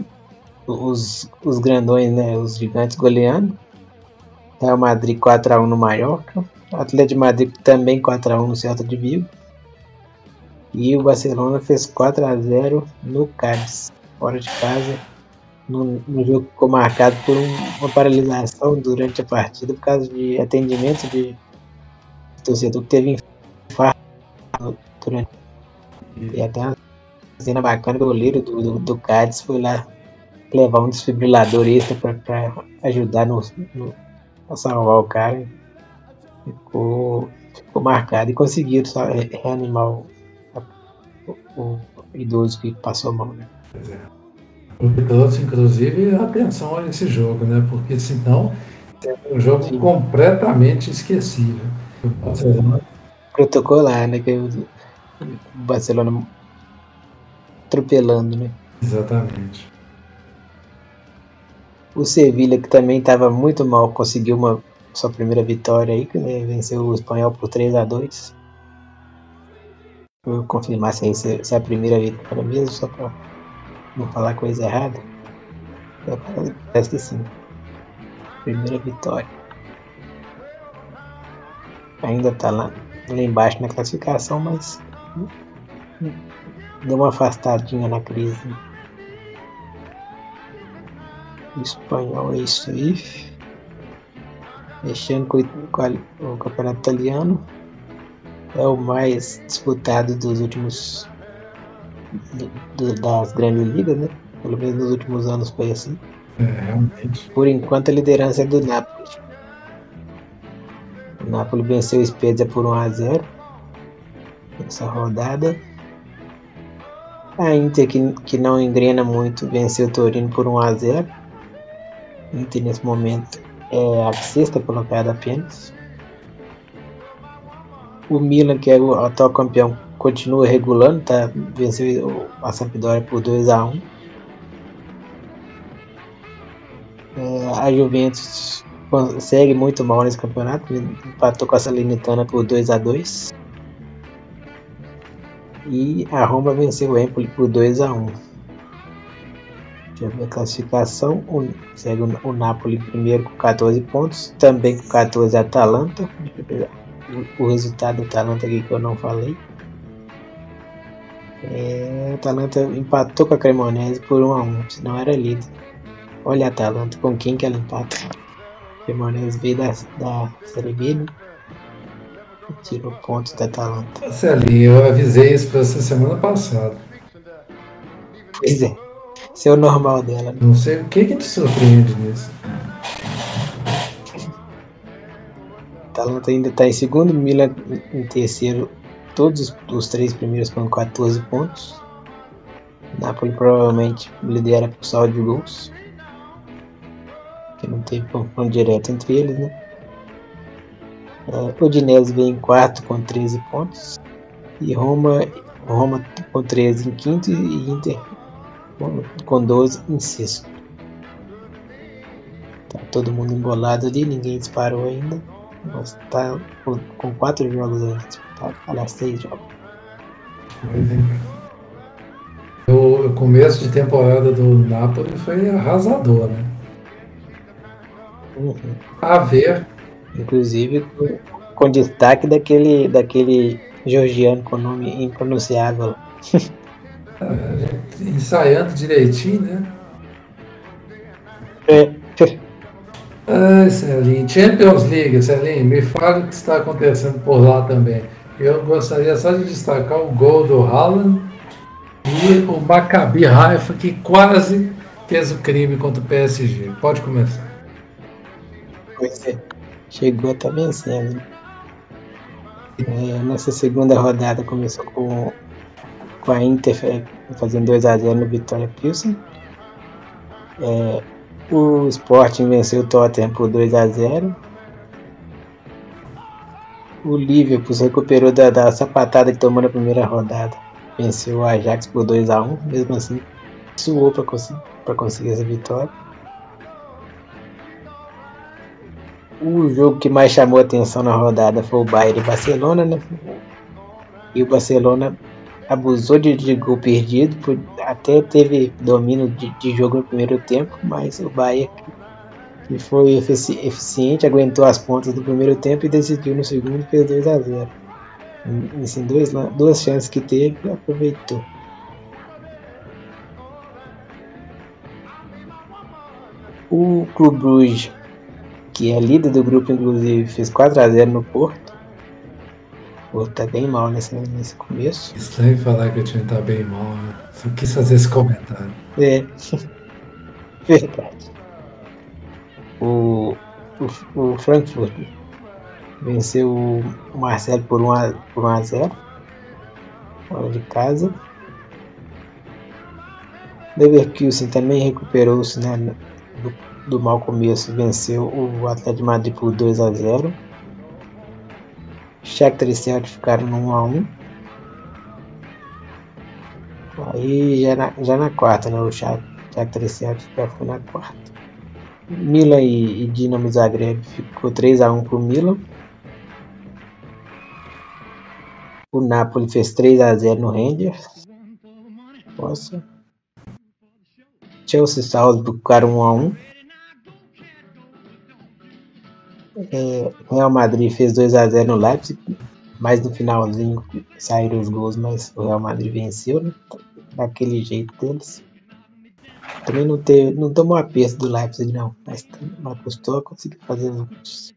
os, os grandões, né? Os gigantes goleando. Real Madrid 4x1 no Mallorca. Atlético de Madrid também 4x1 no Celta de Vigo. E o Barcelona fez 4x0 no Cádiz, fora de casa. No, no jogo ficou marcado por um, uma paralisação durante a partida por causa de atendimento de torcedor que teve infarto durante. E até uma cena bacana, o goleiro do, do, do Cádiz foi lá levar um desfibrilador extra para ajudar no, no, a salvar o cara. Ficou, ficou marcado e conseguiram só reanimar o, o, o idoso que passou mal. Né? Porque todos, inclusive, atenção a esse jogo, né? Porque senão é um jogo Sim. completamente esquecível. O Barcelona... Protocolar, né? Que o Barcelona atropelando, né? Exatamente. O Sevilha, que também estava muito mal, conseguiu uma sua primeira vitória aí, né, venceu o espanhol por 3 a 2 Vou confirmar se, é, se é a primeira vitória mesmo, só para não falar coisa errada. Parece que sim. Primeira vitória. Ainda tá lá, lá embaixo na classificação, mas deu uma afastadinha na crise. O espanhol é isso aí. Mexendo com, o campeonato italiano. É o mais disputado dos últimos. Do, das grandes ligas, né? Pelo menos nos últimos anos foi assim. É, realmente. Por enquanto a liderança é do Napoli. O Napoli venceu o Spezia por 1 a 0 nessa rodada. A Inter, que, que não engrena muito, venceu o Torino por 1 a 0 Inter nesse momento é a sexta colocada apenas. O Milan, que é o atual campeão, continua regulando, tá? venceu a Sampdoria por 2 a 1 é, A Juventus segue muito mal nesse campeonato, empatou com a Salernitana por 2 a 2 E a Roma venceu o Empoli por 2 a 1 Ver a classificação. O, segue o, o Napoli primeiro com 14 pontos. Também com 14 a Atalanta. O, o resultado do Atalanta aqui que eu não falei. É, o Atalanta empatou com a Cremonese por 1 a 1 senão era líder. Olha a Atalanta, com quem que ela empata? A Cremonese veio da, da Série B, né? Tirou pontos da Atalanta. Celinho, eu avisei isso para você semana passada. Pois é. Ser o normal dela. Né? Não sei o que que te surpreende nisso. Atalanta ainda está em segundo, Milan em terceiro. Todos os três primeiros com 14 pontos. Napoli provavelmente lidera por saldo de gols. Que não teve confronto direto entre eles, né? É, o Dinese vem em quarto com 13 pontos. E Roma, Roma com 13 em quinto e Inter com 12 em sexto. Tá todo mundo embolado ali, ninguém disparou ainda. Mas tá com 4 jogos ainda disputados. Aliás, 6 jogos. O começo de temporada do Napoli foi arrasador, né? Uhum. A ver. Inclusive com, com destaque daquele, daquele georgiano com nome impronunciável. ensaiando direitinho, né? É. Ai, Celinho. Champions League, Celinho, me fale o que está acontecendo por lá também. Eu gostaria só de destacar o gol do Haaland e o Maccabi Haifa, que quase fez o crime contra o PSG. Pode começar. Pois é. Chegou até vencendo. É, nessa segunda rodada começou com com a Inter fazendo 2x0 no Vitória Pilsen. É, o Sporting venceu o Tottenham por 2x0. O Liverpool recuperou da, da sapatada que tomou na primeira rodada. Venceu o Ajax por 2x1. Mesmo assim, suou para conseguir, conseguir essa vitória. O jogo que mais chamou atenção na rodada foi o Bayern e Barcelona, né? E o Barcelona abusou de, de gol perdido, até teve domínio de, de, jogo no primeiro tempo, mas o Bahia que foi efici eficiente, aguentou as pontas do primeiro tempo e decidiu no segundo fez 2 a 0 Assim, dois, duas chances que teve, aproveitou. O Clube Bruges, que é líder do grupo, inclusive, fez 4 a 0 no Porto. O Porto tá bem mal nesse, nesse começo. Estranho falar que o time tá bem mal, né? Só quis fazer esse comentário. É, verdade. O, o, o Frankfurt venceu o Marcelo por 1 a, por 1 a 0 fora de casa. Leverkusen também recuperou-se né, do, do mau começo, venceu o Atlético de Madrid por 2 a 0 Shakhtar e Celtic ficaram no 1 a 1 Aí já na, já na quarta, né? O Shakhtar e Celtic já foi na quarta. Milan e, e Dinamo Zagreb ficou 3 a 1 pro Milan. O Napoli fez 3 a 0 no Rangers. Nossa. Chelsea e Salzburg ficaram 1 É, Real Madrid fez 2 a 0 no Leipzig, mas no finalzinho saíram os gols, mas o Real Madrid venceu, né? Daquele jeito deles. Também não, teve, não tomou a peça do Leipzig, não, mas, mas a conseguir fazer os gols.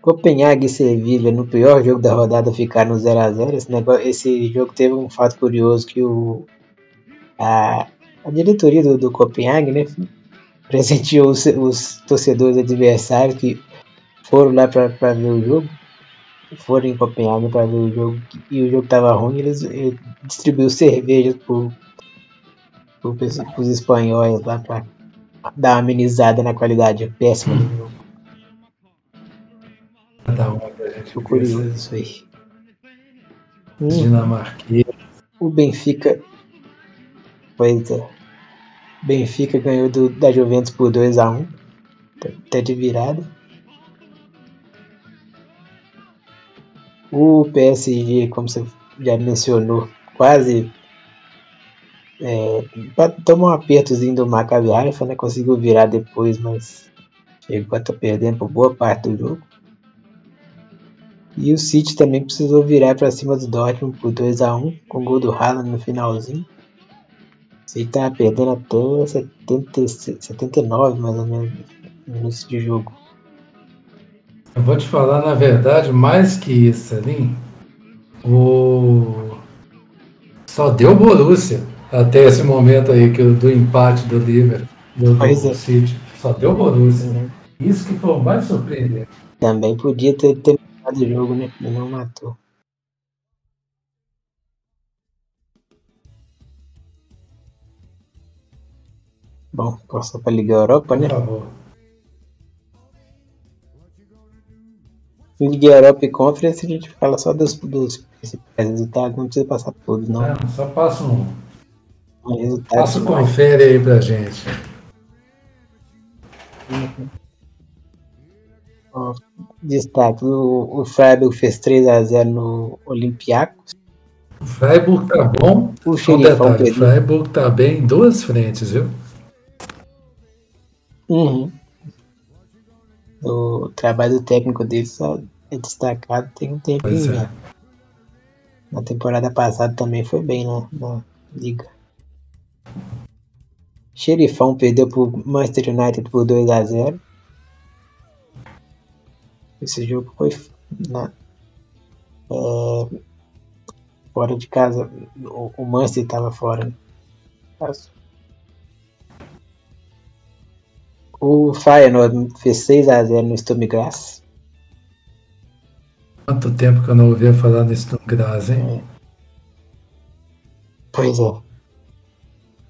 Copenhague e Sevilha, no pior jogo da rodada, ficaram no 0x0. Esse, esse jogo teve um fato curioso que o, a, a diretoria do, do Copenhague né, presenteou os, os torcedores adversários que foram lá para ver o jogo, foram em Copenhague para ver o jogo e o jogo estava ruim, eles, eles distribuíram cervejas para os espanhóis lá para dar uma amenizada na qualidade péssima do jogo. Uma gente Ficou curioso isso aí. Dinamarquês. o Benfica. Pois é. Benfica ganhou do, da Juventus por 2x1. Até de virada. O PSG, como você já mencionou, quase é, tomou um apertozinho do Maccabi Haifa, né? Conseguiu virar depois, mas chegou a estar perdendo por boa parte do jogo. E o City também precisou virar para cima do Dortmund por 2 a 1 com o gol do Haaland no finalzinho. O City estava perdendo até 70, 79 mais ou menos minutos de jogo. Eu vou te falar, na verdade, mais que isso ali, o... só deu Borussia até esse momento aí que do empate do Liverpool, do, do é. City. Só deu Borussia. Isso que foi o mais surpreendente. Também podia ter terminado o jogo, né? E não matou. Bom, passou para a Liga Europa, né? Por favor. Liga Europa e Conference a gente fala só dos, dos principais resultados, não precisa passar todos, não. Não, só passa um. Mas resultados Passa o confere aí pra gente. Ó, Destaque: o, o Freiburg fez 3x0 no Olympiacos. O Freiburg tá bom. O Um Xerifão detalhe, o. Freiburg tá bem em duas frentes, viu? Uhum. O trabalho técnico dele só é destacado tem um tempinho Pois é. já. Na temporada passada também foi bem na, na liga. Xerifão perdeu pro Manchester United por 2x0. Esse jogo foi na, é, fora de casa. O, o Manchester estava fora. né? O Feyenoord fez 6x0 no Sturm Graz. Quanto tempo que eu não ouvia falar nesse Graz, hein? Pois é.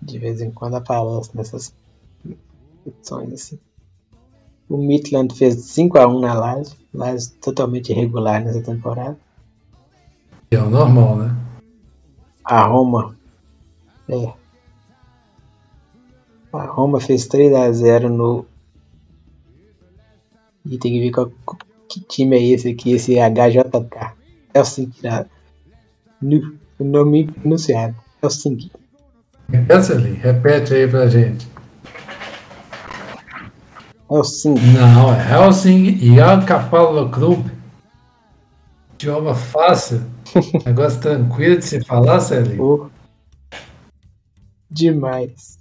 De vez em quando aparece nessas edições assim. O Midland fez 5x1 na Laje. Laje totalmente irregular nessa temporada. É o normal, né? A Roma. É. A Roma fez 3x0 no. E tem que ver qual, que time é esse aqui, esse HJK. Helsinki. né? Nu- O nome pronunciado. Helsinki. Repete ali, repete aí pra gente. Helsing. Não, é Helsing Jakapalo Club. Idioma fácil. Negócio tranquilo de se falar, Celinho. Oh. Demais.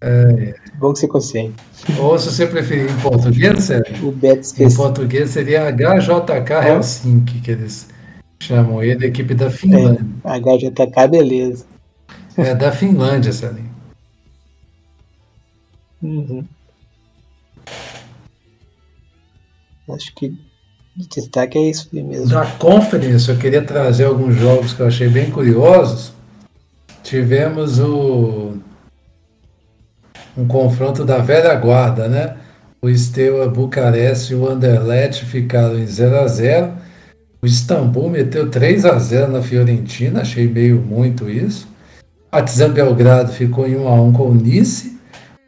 É. Bom que você consegue. Ou se você preferir em português, Celinho. O Beto Em português seria HJK Helsinki, que eles chamam ele, equipe da Finlândia. É, HJK, beleza. É, da Finlândia, Celinho. Uhum. Acho que de destaque é isso mesmo. Da Conference, eu queria trazer alguns jogos que eu achei bem curiosos. Tivemos o um confronto da velha guarda, né? O Steaua Bucareste e o Anderlecht ficaram em 0 a 0 O Istambul meteu 3 a 0 na Fiorentina, achei meio muito isso. O Partizan Belgrado ficou em 1 a 1 com o Nice.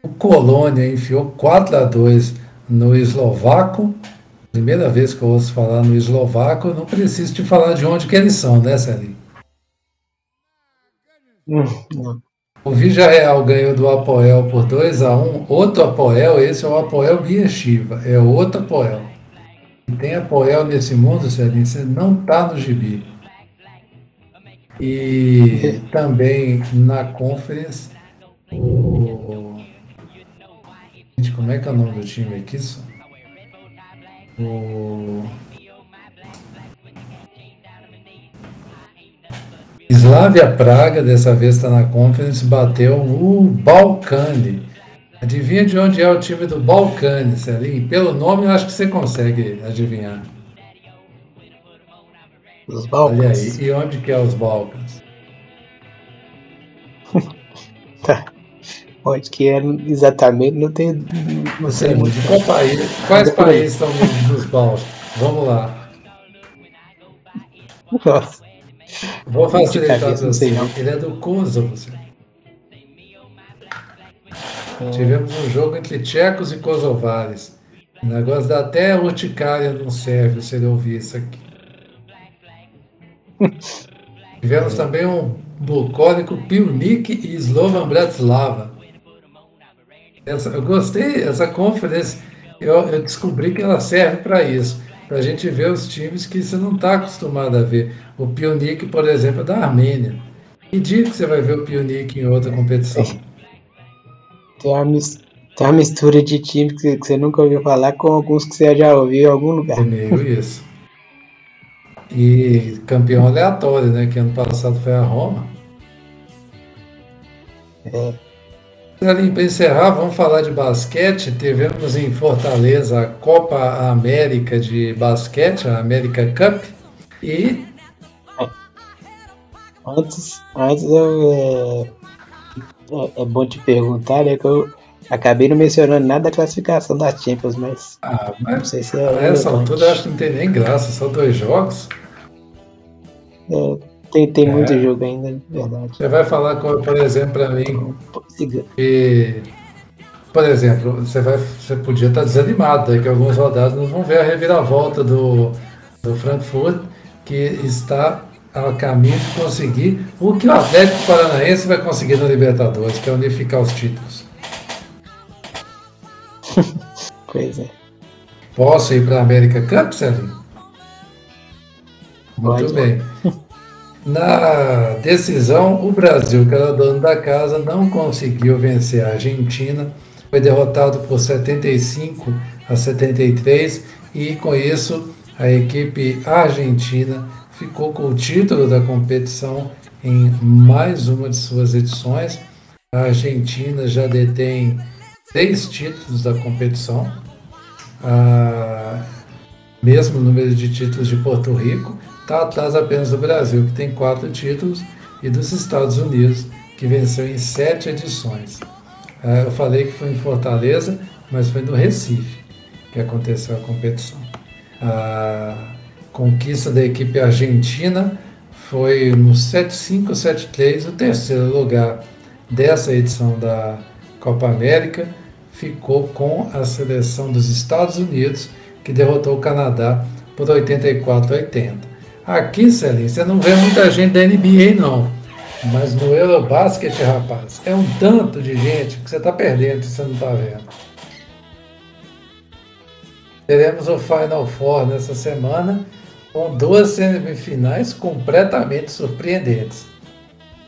O Colônia enfiou 4 a 2 no Eslovaco. Primeira vez que eu ouço falar no eslovaco, eu não preciso te falar de onde que eles são, né, Celinho? Hum, O Villarreal ganhou do Apoel por 2 a 1 Outro Apoel, esse é o Apoel Bieshiva, é outro Apoel. Tem Apoel nesse mundo, Celinho, você não tá no gibi. E também na Conference, o... Gente, como é que é o nome do time aqui? O Slavia Praga, dessa vez está na Conference, bateu o Balcani. Adivinha de onde é o time do Balcani, Celinho? Pelo nome eu acho que você consegue adivinhar. Os Balcãs. aí, e onde que é os Balcãs? Tá. Onde que é exatamente, não tem. Não sei muito. qual país? Quais países unidos dos Balcãs? Vamos lá. Nossa. Vou facilitar para não você. não. Ele é do Kosovo. Celinho. Tivemos um jogo entre tchecos e kosovares. O negócio dá até urticária num sérvio se ele ouvir isso aqui. Tivemos também um bucólico Piunik e Slovan Bratislava. Essa, eu gostei, essa conferência, eu, eu descobri que ela serve para isso. Para a gente ver os times que você não está acostumado a ver. O Piunik, por exemplo, é da Armênia. Que dia que você vai ver o Piunik em outra competição? Tem uma, tem uma mistura de times que, que você nunca ouviu falar com alguns que você já ouviu em algum lugar. É meio isso. E campeão aleatório, né? Que ano passado foi a Roma. É. Para encerrar, vamos falar de basquete. Tivemos em Fortaleza a Copa América de basquete, a América Cup. E Antes, antes eu, é, é, é bom te perguntar, né? Que eu acabei não mencionando nada da classificação da Champions, mas ah, não mas sei se é. a essa altura eu acho que não tem nem graça, só dois jogos. É, tem tem É. muito jogo ainda, de verdade. Você vai falar, com, por exemplo, para mim, que, por exemplo, você, vai, você podia estar desanimado, daqui a algumas rodadas nós vamos ver a reviravolta do, do Frankfurt, que está a caminho de conseguir o que o Atlético Paranaense vai conseguir na Libertadores, que é unificar os títulos. Pois é. Posso ir para a América Cup, Celinho? Muito bem. Na decisão, o Brasil, que era dono da casa, não conseguiu vencer a Argentina. Foi derrotado por 75 a 73 e com isso a equipe argentina ficou com o título da competição em mais uma de suas edições. A Argentina já detém três títulos da competição, ah, mesmo número de títulos de Porto Rico, está atrás apenas do Brasil, que tem quatro títulos, e dos Estados Unidos, que venceu em sete edições. Ah, eu falei que foi em Fortaleza, mas foi no Recife que aconteceu a competição. A conquista da equipe argentina foi no 7-5, 7-3, o terceiro lugar dessa edição da Copa América ficou com a seleção dos Estados Unidos, que derrotou o Canadá por 84 a 80. Aqui, Celinho, você não vê muita gente da NBA, não. Mas no Eurobasket, rapaz, é um tanto de gente que você está perdendo se você não está vendo. Teremos o Final Four nessa semana, com duas semifinais completamente surpreendentes.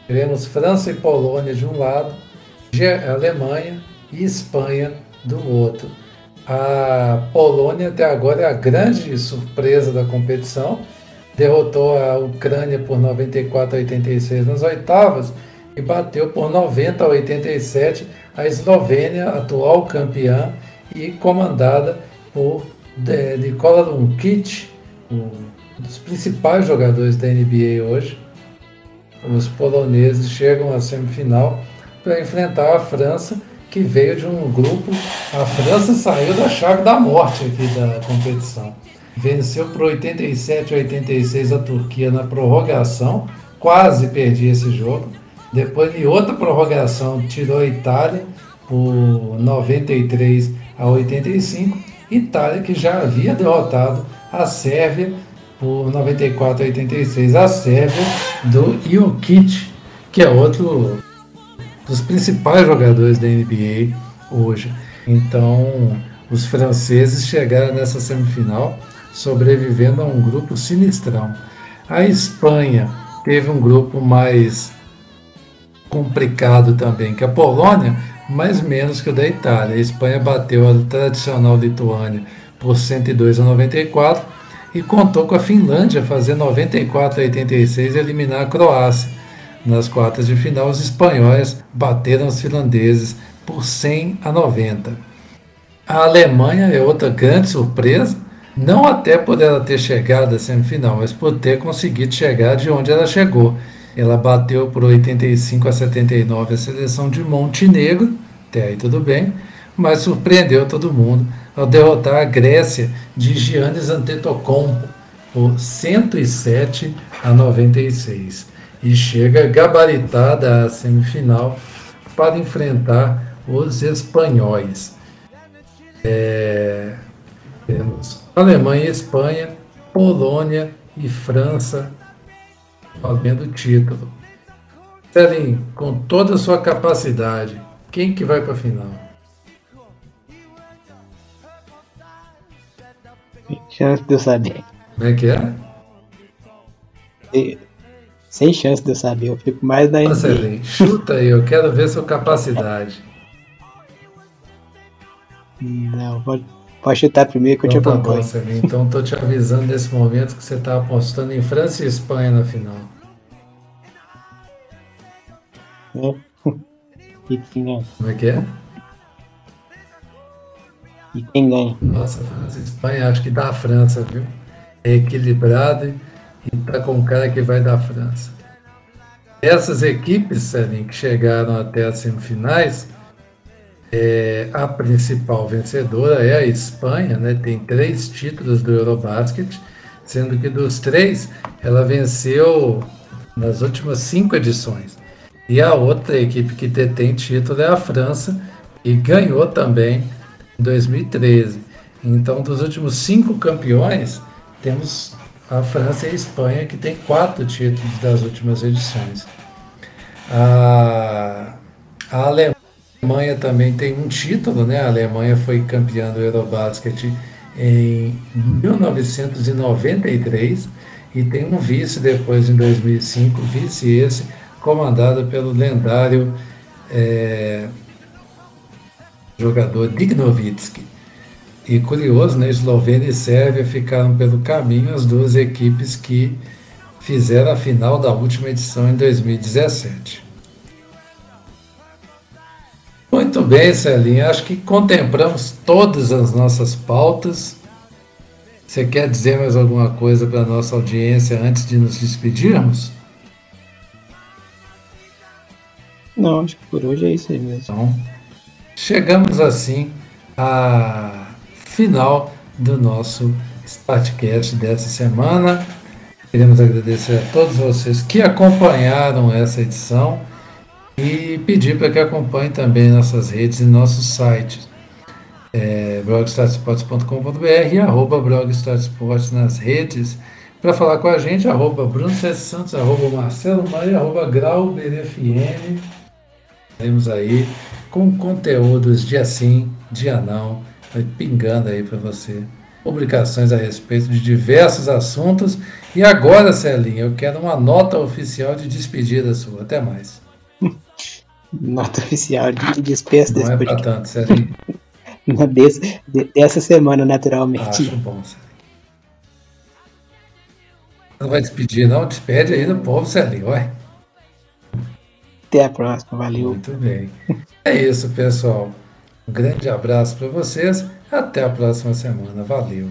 Teremos França e Polônia de um lado, Alemanha e Espanha do outro. A Polônia até agora é a grande surpresa da competição. Derrotou a Ucrânia por 94 a 86 nas oitavas e bateu por 90 a 87 a Eslovênia, atual campeã e comandada por Nikola Lukic, um dos principais jogadores da NBA hoje. Os poloneses chegam à semifinal para enfrentar a França que veio de um grupo. A França saiu da chave da morte aqui da competição. Venceu por 87 a 86 a Turquia na prorrogação, quase perdi esse jogo. Depois, em outra prorrogação, tirou a Itália por 93 a 85. Itália que já havia derrotado a Sérvia por 94 a 86. A Sérvia do Jokic, que é outro dos principais jogadores da NBA hoje. Então, os franceses chegaram nessa semifinal sobrevivendo a um grupo sinistrão. A Espanha teve um grupo mais complicado também que a Polônia, mas menos que o da Itália. A Espanha bateu a tradicional Lituânia por 102 a 94 e contou com a Finlândia fazer 94 a 86 e eliminar a Croácia nas quartas de final, os espanhóis bateram os finlandeses por 100 a 90. A Alemanha é outra grande surpresa, não até por ela ter chegado à semifinal, mas por ter conseguido chegar de onde ela chegou. Ela bateu por 85 a 79 a seleção de Montenegro, até aí tudo bem, mas surpreendeu todo mundo ao derrotar a Grécia de Giannis Antetokounmpo por 107 a 96 e chega gabaritada à semifinal para enfrentar os espanhóis. É, temos Alemanha Espanha, Polônia e França valendo o título. Celim, com toda a sua capacidade, quem que vai para a final? Chance de eu saber. Como é que é? Sem chance de eu saber, eu fico mais na NBA. Excelente. Chuta aí, eu quero ver sua capacidade. Não, pode, pode chutar primeiro que então, eu te acompanho. Tá bom, então tô te avisando nesse momento que você tá apostando em França e Espanha na final. É. E ganha? Como é que é? E quem ganha? Nossa, e Espanha, acho que dá a França, viu? É equilibrado e está com o cara que vai da França. Essas equipes, Celinho, que chegaram até as semifinais, é, a principal vencedora é a Espanha, né? tem três títulos do Eurobasket, sendo que dos três ela venceu nas últimas cinco edições. E a outra equipe que detém título é a França, e ganhou também em 2013. Então, dos últimos cinco campeões, temos a França e a Espanha, que tem quatro títulos das últimas edições. A, a Alemanha também tem um título, né? A Alemanha foi campeã do Eurobasket em 1993 e tem um vice depois em 2005, vice esse comandado pelo lendário é, jogador Dignovitsky. E curioso, né? Eslovênia e Sérvia ficaram pelo caminho as duas equipes que fizeram a final da última edição em 2017. Muito bem, Celinha. Acho que contemplamos todas as nossas pautas. Você quer dizer mais alguma coisa para a nossa audiência antes de nos despedirmos? Não, acho que por hoje é isso aí mesmo. Então, chegamos assim a final do nosso Startcast dessa semana. Queremos agradecer a todos vocês que acompanharam essa edição e pedir para que acompanhem também nossas redes e nossos sites. É, blogstartsports.com.br e arroba nas redes para falar com a gente, arroba Bruno. Santos, arroba Marcelo Maia, arroba GrauBRFM. Temos aí com conteúdos dia sim, dia não pingando aí para você publicações a respeito de diversos assuntos. E agora, Celinha, eu quero uma nota oficial de despedida sua. Até mais. Nota oficial de despeço desse Não é para tanto, Celinha. Desse, dessa semana, naturalmente. Acho bom, Celinha. Não vai despedir, não? Despede aí do povo, Celinho, vai. Até a próxima, valeu. Muito bem. É isso, pessoal. Um grande abraço para vocês. Até a próxima semana. Valeu.